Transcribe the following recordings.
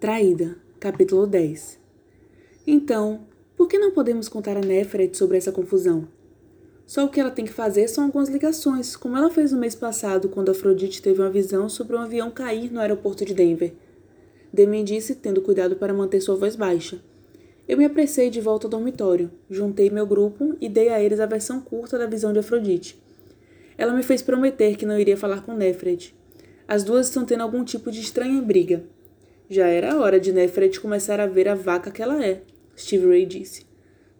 Traída, capítulo 10 Então, por que não podemos contar a Nefret sobre essa confusão? Só o que ela tem que fazer são algumas ligações, como ela fez no mês passado, quando Afrodite teve uma visão sobre um avião cair no aeroporto de Denver. Demi disse, tendo cuidado para manter sua voz baixa. Eu me apressei de volta ao dormitório, juntei meu grupo e dei a eles a versão curta da visão de Afrodite. Ela me fez prometer que não iria falar com Nefret. As duas estão tendo algum tipo de estranha briga. Já era hora de Nefret começar a ver a vaca que ela é, Steve Ray disse.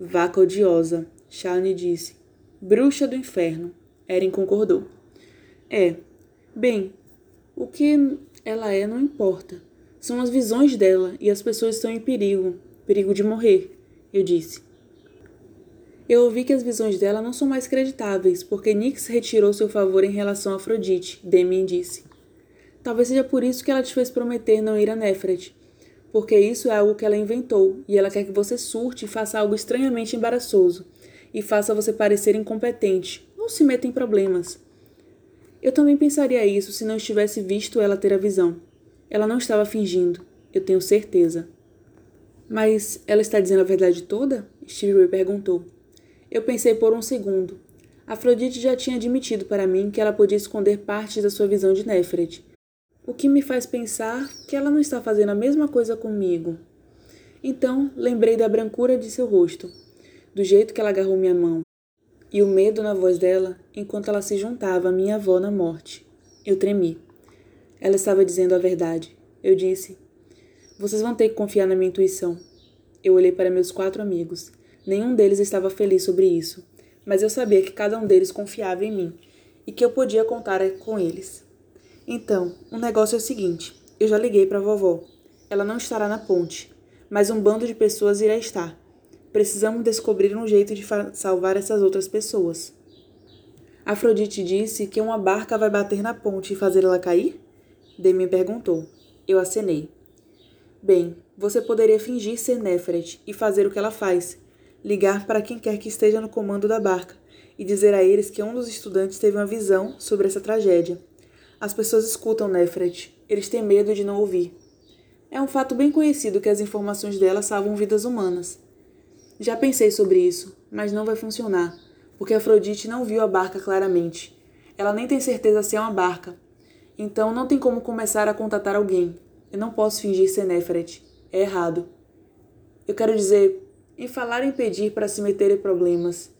Vaca odiosa, Shawnee disse. Bruxa do inferno. Erin concordou. É. Bem, o que ela é não importa. São as visões dela e as pessoas estão em perigo perigo de morrer, eu disse. Eu ouvi que as visões dela não são mais creditáveis, porque Nix retirou seu favor em relação a Afrodite, Demian disse. Talvez seja por isso que ela te fez prometer não ir a Nefret, porque isso é algo que ela inventou e ela quer que você surte e faça algo estranhamente embaraçoso e faça você parecer incompetente ou se meta em problemas. Eu também pensaria isso se não estivesse visto ela ter a visão. Ela não estava fingindo, eu tenho certeza. Mas ela está dizendo a verdade toda? Steve Ray perguntou. Eu pensei por um segundo. Afrodite já tinha admitido para mim que ela podia esconder partes da sua visão de Nefret. O que me faz pensar que ela não está fazendo a mesma coisa comigo. Então, lembrei da brancura de seu rosto, do jeito que ela agarrou minha mão, e o medo na voz dela enquanto ela se juntava à minha avó na morte. Eu tremi. Ela estava dizendo a verdade. Eu disse: Vocês vão ter que confiar na minha intuição. Eu olhei para meus quatro amigos. Nenhum deles estava feliz sobre isso, mas eu sabia que cada um deles confiava em mim e que eu podia contar com eles. Então, o negócio é o seguinte: eu já liguei para vovó. Ela não estará na ponte, mas um bando de pessoas irá estar. Precisamos descobrir um jeito de salvar essas outras pessoas. Afrodite disse que uma barca vai bater na ponte e fazer ela cair? Demi perguntou. Eu acenei. Bem, você poderia fingir ser Nefret e fazer o que ela faz. Ligar para quem quer que esteja no comando da barca e dizer a eles que um dos estudantes teve uma visão sobre essa tragédia. As pessoas escutam Nefret. Eles têm medo de não ouvir. É um fato bem conhecido que as informações dela salvam vidas humanas. Já pensei sobre isso, mas não vai funcionar, porque Afrodite não viu a barca claramente. Ela nem tem certeza se é uma barca. Então não tem como começar a contatar alguém. Eu não posso fingir ser Neferet. É errado. Eu quero dizer, em falar em pedir para se meter em problemas.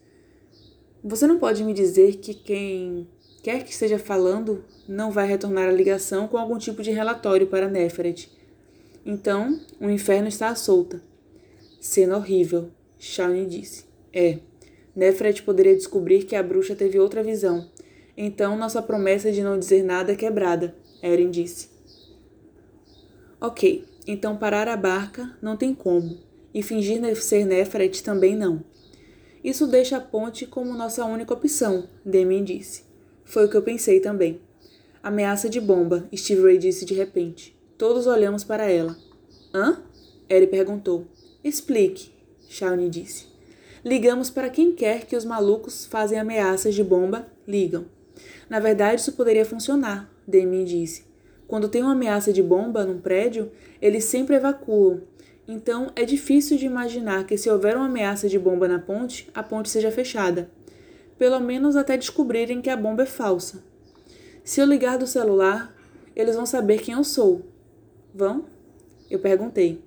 Você não pode me dizer que quem quer que esteja falando não vai retornar a ligação com algum tipo de relatório para Neferet. Então, o inferno está à solta. Cena horrível. Shawnee disse. É. Nefret poderia descobrir que a bruxa teve outra visão. Então nossa promessa de não dizer nada é quebrada, Eren disse. Ok, então parar a barca não tem como, e fingir ser Nefret também não. Isso deixa a ponte como nossa única opção, Demian disse. Foi o que eu pensei também. Ameaça de bomba, Steve Ray disse de repente. Todos olhamos para ela. Hã? Eren perguntou. Explique, Shawnee disse. Ligamos para quem quer que os malucos fazem ameaças de bomba, ligam. Na verdade, isso poderia funcionar, Demi disse. Quando tem uma ameaça de bomba num prédio, eles sempre evacuam. Então, é difícil de imaginar que se houver uma ameaça de bomba na ponte, a ponte seja fechada. Pelo menos até descobrirem que a bomba é falsa. Se eu ligar do celular, eles vão saber quem eu sou. Vão? Eu perguntei.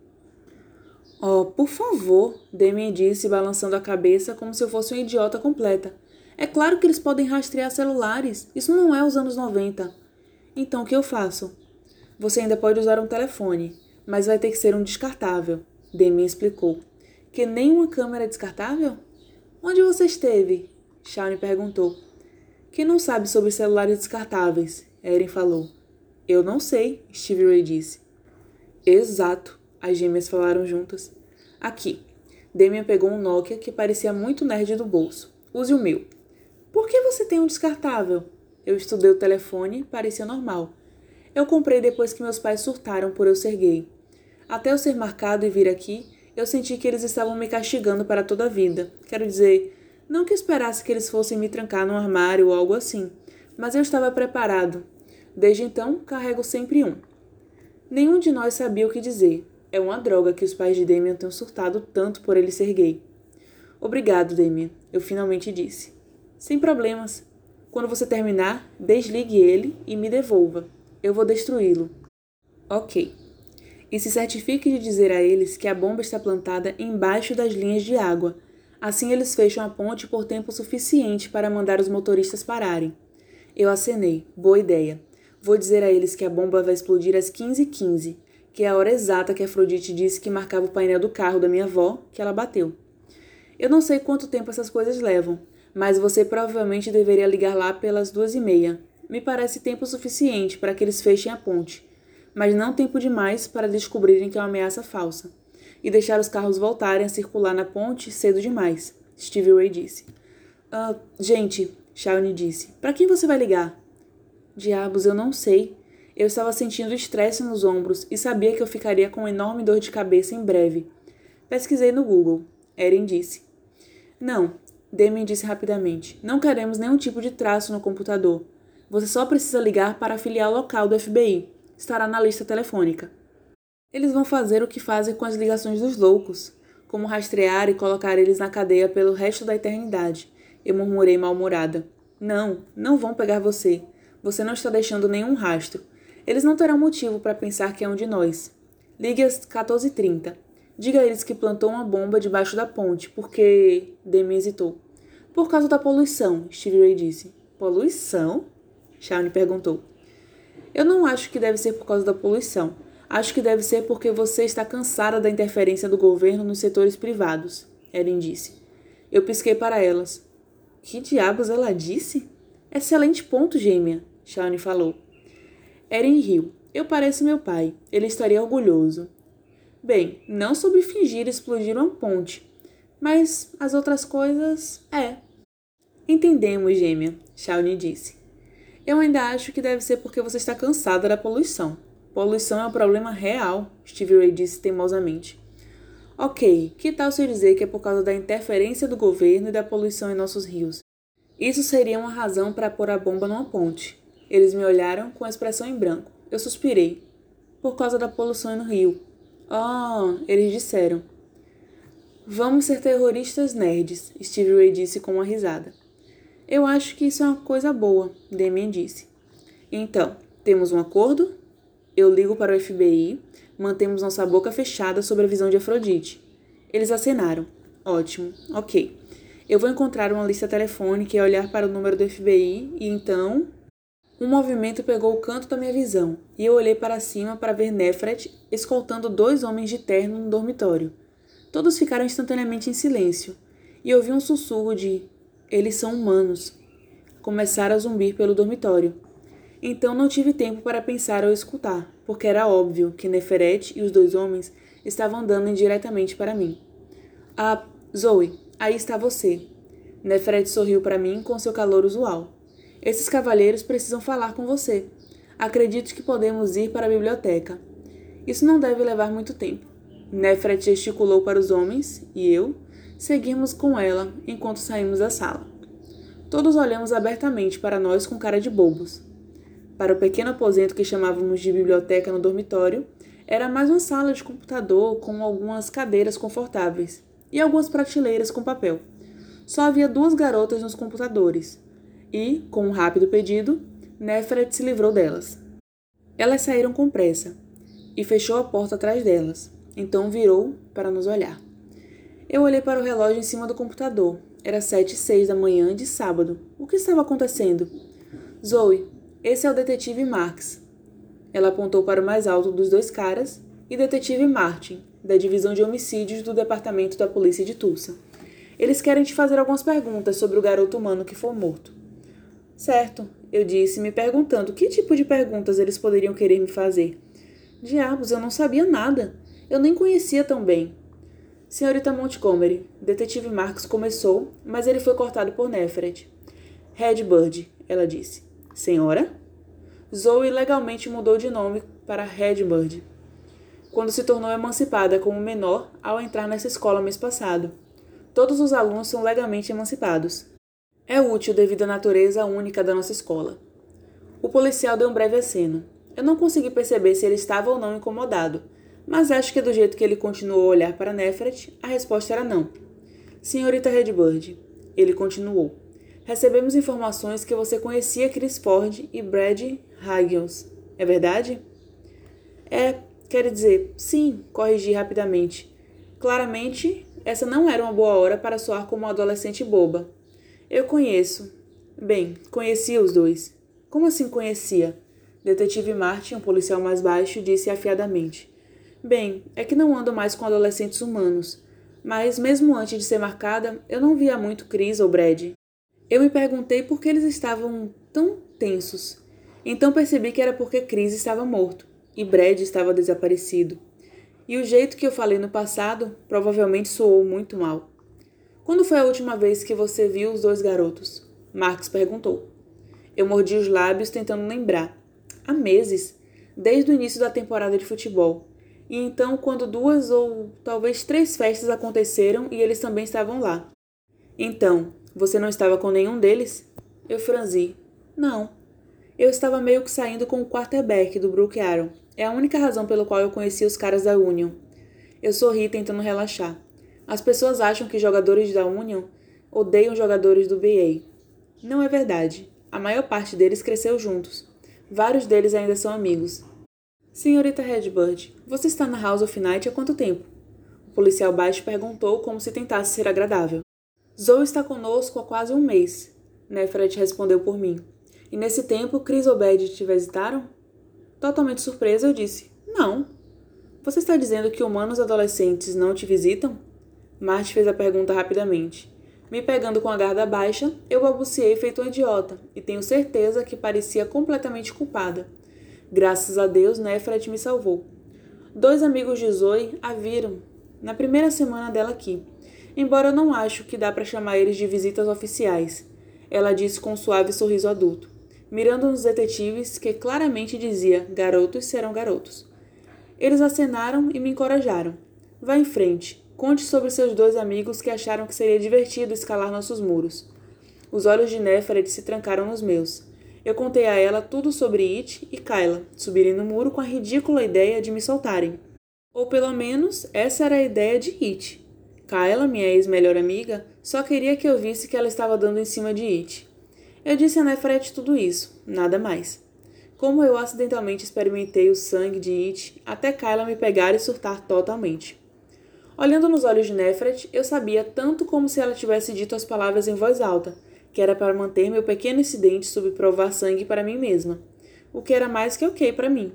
Oh, por favor, Demian disse, balançando a cabeça como se eu fosse uma idiota completa. É claro que eles podem rastrear celulares. Isso não é os anos 90. Então o que eu faço? Você ainda pode usar um telefone, mas vai ter que ser um descartável, Demian explicou. Que nem uma câmera descartável? Onde você esteve? Shawnee perguntou. Quem não sabe sobre celulares descartáveis? Eren falou. Eu não sei, Steve Ray disse. Exato, as gêmeas falaram juntas. Aqui. Demian pegou um Nokia que parecia muito nerd do bolso. Use o meu. Por que você tem um descartável? Eu estudei o telefone, parecia normal. Eu comprei depois que meus pais surtaram por eu ser gay. Até eu ser marcado e vir aqui, eu senti que eles estavam me castigando para toda a vida. Quero dizer, não que esperasse que eles fossem me trancar num armário ou algo assim, mas eu estava preparado. Desde então, carrego sempre um. Nenhum de nós sabia o que dizer. É uma droga que os pais de Damien tenham surtado tanto por ele ser gay. Obrigado, Damien, eu finalmente disse. Sem problemas. Quando você terminar, desligue ele e me devolva. Eu vou destruí-lo. Ok. E se certifique de dizer a eles que a bomba está plantada embaixo das linhas de água. Assim eles fecham a ponte por tempo suficiente para mandar os motoristas pararem. Eu acenei. Boa ideia. Vou dizer a eles que a bomba vai explodir às 15h15, 15, que é a hora exata que Afrodite disse que marcava o painel do carro da minha avó, que ela bateu. Eu não sei quanto tempo essas coisas levam, mas você provavelmente deveria ligar lá pelas duas e meia. Me parece tempo suficiente para que eles fechem a ponte, mas não tempo demais para descobrirem que é uma ameaça falsa. E deixar os carros voltarem a circular na ponte cedo demais, Stevie Ray disse. Ah, gente, Shawnee disse, para quem você vai ligar? Diabos, eu não sei. Eu estava sentindo estresse nos ombros e sabia que eu ficaria com enorme dor de cabeça em breve. Pesquisei no Google. Eren disse. Não, Demi disse rapidamente. Não queremos nenhum tipo de traço no computador. Você só precisa ligar para a filial local do FBI. Estará na lista telefônica. Eles vão fazer o que fazem com as ligações dos loucos, como rastrear e colocar eles na cadeia pelo resto da eternidade. Eu murmurei mal-humorada. Não, não vão pegar você. Você não está deixando nenhum rastro. Eles não terão motivo para pensar que é um de nós. Ligue às 14h30. Diga a eles que plantou uma bomba debaixo da ponte, porque. Demi hesitou. Por causa da poluição, Stevie Ray disse. Poluição? Shawnee perguntou. Eu não acho que deve ser por causa da poluição. Acho que deve ser porque você está cansada da interferência do governo nos setores privados, Erin disse. Eu pisquei para elas. Que diabos ela disse? Excelente ponto, gêmea. Shawnee falou. Eren riu. Eu pareço meu pai. Ele estaria orgulhoso. Bem, não sobre fingir explodir uma ponte. Mas as outras coisas, é. Entendemos, gêmea, Shawnee disse. Eu ainda acho que deve ser porque você está cansada da poluição. Poluição é um problema real, Stevie Ray disse teimosamente. Ok, que tal se dizer que é por causa da interferência do governo e da poluição em nossos rios? Isso seria uma razão para pôr a bomba numa ponte. Eles me olharam com a expressão em branco. Eu suspirei. Por causa da poluição no rio. Oh, eles disseram. Vamos ser terroristas nerds, Steve Ray disse com uma risada. Eu acho que isso é uma coisa boa, Damien disse. Então, temos um acordo? Eu ligo para o FBI, mantemos nossa boca fechada sobre a visão de Afrodite. Eles acenaram. Ótimo, ok. Eu vou encontrar uma lista telefônica e olhar para o número do FBI e então. Um movimento pegou o canto da minha visão e eu olhei para cima para ver Nefret escoltando dois homens de terno no dormitório. Todos ficaram instantaneamente em silêncio e ouvi um sussurro de: Eles são humanos. Começaram a zumbir pelo dormitório. Então não tive tempo para pensar ou escutar, porque era óbvio que Neferet e os dois homens estavam andando indiretamente para mim. Ah, Zoe, Aí está você. Nefret sorriu para mim com seu calor usual. Esses cavalheiros precisam falar com você. Acredito que podemos ir para a biblioteca. Isso não deve levar muito tempo. Nefret gesticulou para os homens e eu seguimos com ela enquanto saímos da sala. Todos olhamos abertamente para nós com cara de bobos. Para o pequeno aposento que chamávamos de biblioteca no dormitório, era mais uma sala de computador com algumas cadeiras confortáveis e algumas prateleiras com papel. Só havia duas garotas nos computadores, e, com um rápido pedido, Nefret se livrou delas. Elas saíram com pressa, e fechou a porta atrás delas, então virou para nos olhar. Eu olhei para o relógio em cima do computador. Era sete e seis da manhã de sábado. O que estava acontecendo? Zoe, esse é o detetive Marx. Ela apontou para o mais alto dos dois caras e detetive Martin, da Divisão de Homicídios do Departamento da Polícia de Tulsa. Eles querem te fazer algumas perguntas sobre o garoto humano que foi morto. Certo, eu disse, me perguntando que tipo de perguntas eles poderiam querer me fazer. Diabos, eu não sabia nada. Eu nem conhecia tão bem. Senhorita Montgomery, detetive Marcos começou, mas ele foi cortado por Nefret. Redbird, ela disse. Senhora? Zoe legalmente mudou de nome para Redbird quando se tornou emancipada como menor ao entrar nessa escola mês passado. Todos os alunos são legalmente emancipados. É útil devido à natureza única da nossa escola. O policial deu um breve aceno. Eu não consegui perceber se ele estava ou não incomodado, mas acho que do jeito que ele continuou a olhar para Nefret, a resposta era não. Senhorita Redbird, ele continuou. Recebemos informações que você conhecia Chris Ford e Brad Haggins. É verdade? É, quer dizer, sim, corrigi rapidamente. Claramente, essa não era uma boa hora para soar como uma adolescente boba. Eu conheço. Bem, conhecia os dois. Como assim conhecia? Detetive Martin, um policial mais baixo, disse afiadamente. Bem, é que não ando mais com adolescentes humanos. Mas, mesmo antes de ser marcada, eu não via muito Chris ou Brad. Eu me perguntei por que eles estavam tão tensos. Então percebi que era porque Chris estava morto e Brad estava desaparecido. E o jeito que eu falei no passado provavelmente soou muito mal. Quando foi a última vez que você viu os dois garotos? Marx perguntou. Eu mordi os lábios tentando lembrar há meses, desde o início da temporada de futebol. E então, quando duas ou talvez três festas aconteceram e eles também estavam lá. Então, você não estava com nenhum deles? Eu franzi. Não. Eu estava meio que saindo com o quarterback do Brook Aaron. É a única razão pela qual eu conheci os caras da Union. Eu sorri tentando relaxar. As pessoas acham que jogadores da Union odeiam jogadores do BA. Não é verdade. A maior parte deles cresceu juntos. Vários deles ainda são amigos. Senhorita Redbird, você está na House of Night há quanto tempo? O policial baixo perguntou como se tentasse ser agradável. Zoe está conosco há quase um mês, Nefret respondeu por mim. E nesse tempo, Chris ou Bed te visitaram? Totalmente surpresa, eu disse: Não. Você está dizendo que humanos adolescentes não te visitam? Marty fez a pergunta rapidamente. Me pegando com a garda baixa, eu balbuciei feito um idiota, e tenho certeza que parecia completamente culpada. Graças a Deus, Nefret me salvou. Dois amigos de Zoe a viram na primeira semana dela aqui, embora eu não acho que dá para chamar eles de visitas oficiais, ela disse com um suave sorriso adulto, mirando nos detetives que claramente dizia: garotos serão garotos. Eles acenaram e me encorajaram. Vá em frente. Conte sobre seus dois amigos que acharam que seria divertido escalar nossos muros. Os olhos de Neferet se trancaram nos meus. Eu contei a ela tudo sobre It e Kyla subirem no muro com a ridícula ideia de me soltarem. Ou pelo menos essa era a ideia de It. Kyla, minha ex-melhor amiga, só queria que eu visse que ela estava dando em cima de It. Eu disse a Nefret tudo isso, nada mais. Como eu acidentalmente experimentei o sangue de It até Kyla me pegar e surtar totalmente. Olhando nos olhos de Nefret, eu sabia tanto como se ela tivesse dito as palavras em voz alta, que era para manter meu pequeno incidente sob provar sangue para mim mesma, o que era mais que ok para mim.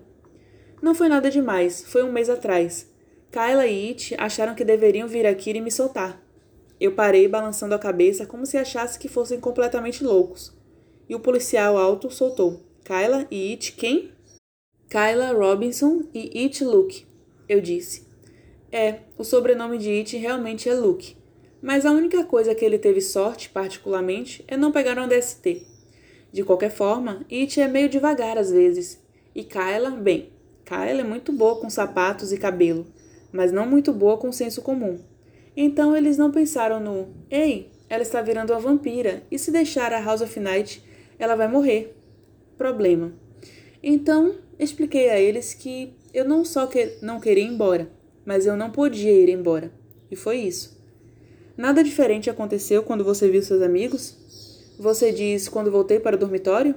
Não foi nada demais, foi um mês atrás. Kyla e It acharam que deveriam vir aqui e me soltar. Eu parei balançando a cabeça como se achasse que fossem completamente loucos. E o policial alto soltou. Kyla e It quem? Kyla Robinson e It Luke, eu disse. É, o sobrenome de It realmente é Luke. Mas a única coisa que ele teve sorte, particularmente, é não pegar um DST. De qualquer forma, It é meio devagar às vezes. E Kyla, bem, Kyla é muito boa com sapatos e cabelo, mas não muito boa com senso comum. Então eles não pensaram no: ei, ela está virando uma vampira, e se deixar a House of Night, ela vai morrer. Problema. Então, expliquei a eles que eu não só que não queria ir embora, mas eu não podia ir embora. E foi isso. Nada diferente aconteceu quando você viu seus amigos? Você diz quando voltei para o dormitório?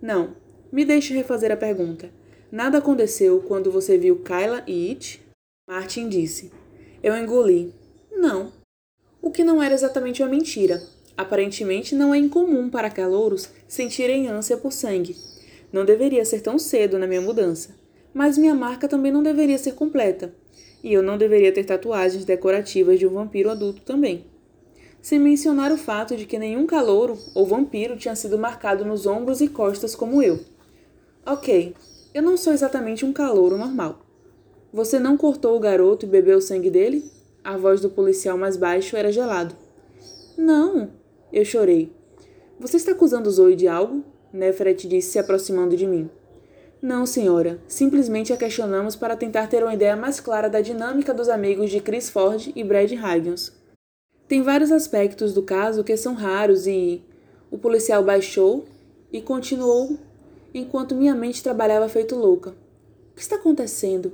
Não. Me deixe refazer a pergunta. Nada aconteceu quando você viu Kyla e It? Martin disse. Eu engoli. Não. O que não era exatamente uma mentira. Aparentemente não é incomum para calouros sentirem ânsia por sangue. Não deveria ser tão cedo na minha mudança. Mas minha marca também não deveria ser completa e eu não deveria ter tatuagens decorativas de um vampiro adulto também. Sem mencionar o fato de que nenhum calouro ou vampiro tinha sido marcado nos ombros e costas como eu. Ok, eu não sou exatamente um calouro normal. Você não cortou o garoto e bebeu o sangue dele? A voz do policial mais baixo era gelado. Não, eu chorei. Você está acusando Zoe de algo? Nefret disse se aproximando de mim. Não, senhora. Simplesmente a questionamos para tentar ter uma ideia mais clara da dinâmica dos amigos de Chris Ford e Brad Higgins. Tem vários aspectos do caso que são raros e. O policial baixou e continuou enquanto minha mente trabalhava feito louca. O que está acontecendo?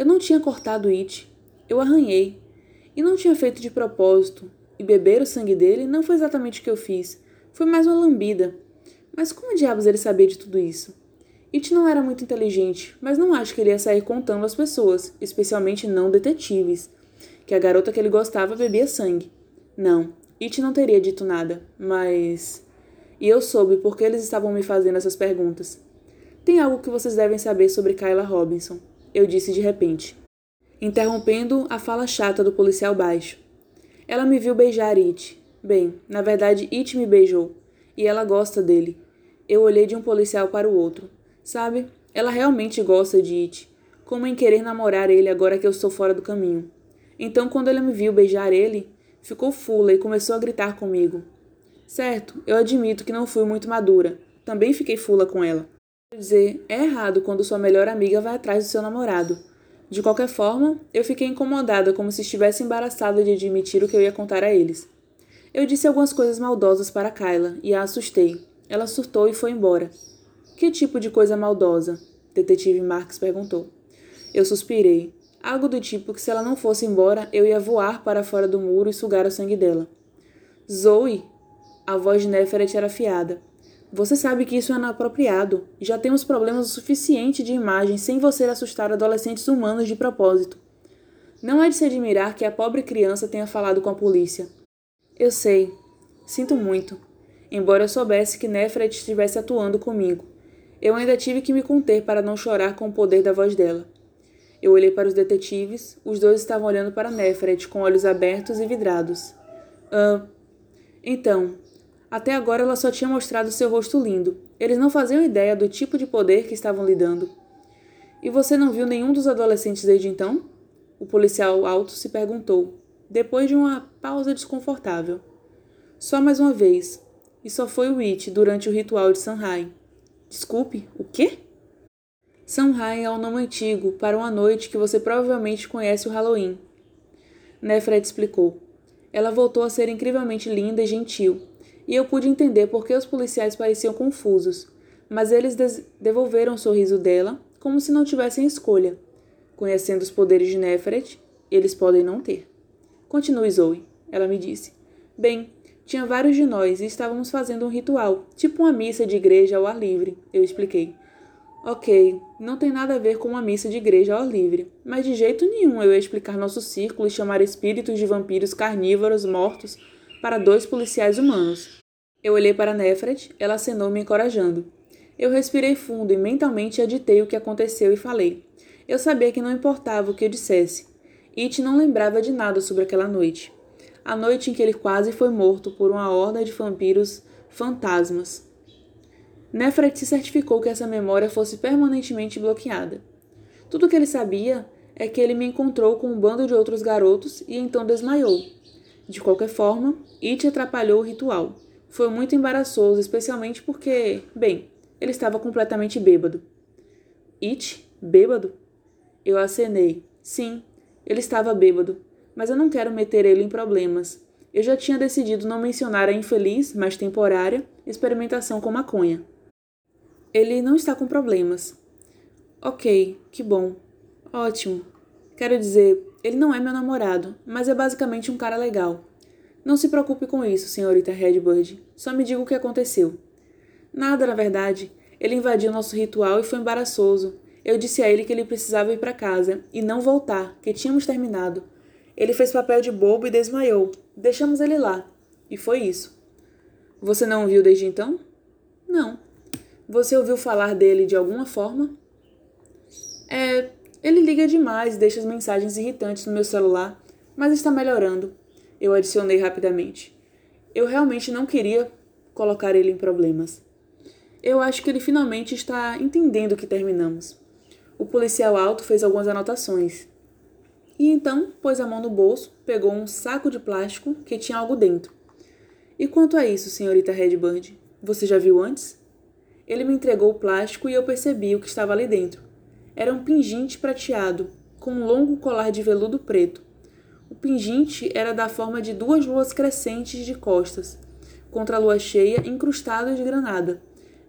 Eu não tinha cortado It. Eu arranhei. E não tinha feito de propósito. E beber o sangue dele não foi exatamente o que eu fiz. Foi mais uma lambida. Mas como diabos ele sabia de tudo isso? It não era muito inteligente, mas não acho que ele ia sair contando às pessoas, especialmente não detetives, que a garota que ele gostava bebia sangue. Não, It não teria dito nada, mas. E eu soube porque eles estavam me fazendo essas perguntas. Tem algo que vocês devem saber sobre Kyla Robinson, eu disse de repente, interrompendo a fala chata do policial baixo. Ela me viu beijar It. Bem, na verdade, It me beijou, e ela gosta dele. Eu olhei de um policial para o outro. Sabe, ela realmente gosta de It, como em querer namorar ele agora que eu estou fora do caminho. Então, quando ela me viu beijar ele, ficou fula e começou a gritar comigo. Certo, eu admito que não fui muito madura. Também fiquei fula com ela. Dizer, é errado quando sua melhor amiga vai atrás do seu namorado. De qualquer forma, eu fiquei incomodada, como se estivesse embaraçada de admitir o que eu ia contar a eles. Eu disse algumas coisas maldosas para Kyla e a assustei. Ela surtou e foi embora. Que tipo de coisa maldosa? Detetive Marx perguntou. Eu suspirei. Algo do tipo que se ela não fosse embora, eu ia voar para fora do muro e sugar o sangue dela. Zoe! A voz de Neferet era afiada. Você sabe que isso é inapropriado. Já temos problemas o suficiente de imagem sem você assustar adolescentes humanos de propósito. Não é de se admirar que a pobre criança tenha falado com a polícia. Eu sei. Sinto muito. Embora eu soubesse que Nefret estivesse atuando comigo. Eu ainda tive que me conter para não chorar com o poder da voz dela. Eu olhei para os detetives, os dois estavam olhando para Nefret com olhos abertos e vidrados. Ah. Então, até agora ela só tinha mostrado seu rosto lindo. Eles não faziam ideia do tipo de poder que estavam lidando. E você não viu nenhum dos adolescentes desde então? O policial alto se perguntou, depois de uma pausa desconfortável. Só mais uma vez. E só foi o It durante o ritual de Sanhai. Desculpe, o quê? Samhain é um nome antigo para uma noite que você provavelmente conhece o Halloween. Nefret explicou. Ela voltou a ser incrivelmente linda e gentil, e eu pude entender por que os policiais pareciam confusos, mas eles devolveram o sorriso dela como se não tivessem escolha. Conhecendo os poderes de Nefret, eles podem não ter. Continue, Zoe, ela me disse. Bem, tinha vários de nós e estávamos fazendo um ritual, tipo uma missa de igreja ao ar livre, eu expliquei. Ok, não tem nada a ver com uma missa de igreja ao ar livre, mas de jeito nenhum eu ia explicar nosso círculo e chamar espíritos de vampiros carnívoros mortos para dois policiais humanos. Eu olhei para Nefret, ela acenou me encorajando. Eu respirei fundo e mentalmente aditei o que aconteceu e falei. Eu sabia que não importava o que eu dissesse. It não lembrava de nada sobre aquela noite a noite em que ele quase foi morto por uma horda de vampiros fantasmas. Nefret se certificou que essa memória fosse permanentemente bloqueada. Tudo o que ele sabia é que ele me encontrou com um bando de outros garotos e então desmaiou. De qualquer forma, It atrapalhou o ritual. Foi muito embaraçoso, especialmente porque, bem, ele estava completamente bêbado. It? Bêbado? Eu acenei. Sim, ele estava bêbado mas eu não quero meter ele em problemas. Eu já tinha decidido não mencionar a infeliz, mas temporária, experimentação com maconha. Ele não está com problemas. Ok, que bom. Ótimo. Quero dizer, ele não é meu namorado, mas é basicamente um cara legal. Não se preocupe com isso, senhorita Redbird. Só me diga o que aconteceu. Nada, na verdade. Ele invadiu nosso ritual e foi embaraçoso. Eu disse a ele que ele precisava ir para casa e não voltar, que tínhamos terminado. Ele fez papel de bobo e desmaiou. Deixamos ele lá. E foi isso. Você não o viu desde então? Não. Você ouviu falar dele de alguma forma? É. Ele liga demais e deixa as mensagens irritantes no meu celular, mas está melhorando. Eu adicionei rapidamente. Eu realmente não queria colocar ele em problemas. Eu acho que ele finalmente está entendendo que terminamos. O policial alto fez algumas anotações e então pôs a mão no bolso, pegou um saco de plástico que tinha algo dentro. E quanto a isso, senhorita Redbird? Você já viu antes? Ele me entregou o plástico e eu percebi o que estava ali dentro. Era um pingente prateado, com um longo colar de veludo preto. O pingente era da forma de duas luas crescentes de costas, contra a lua cheia incrustadas de granada.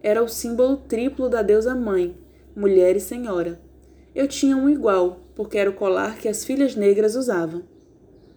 Era o símbolo triplo da deusa mãe, mulher e senhora. Eu tinha um igual, porque era o colar que as filhas negras usavam.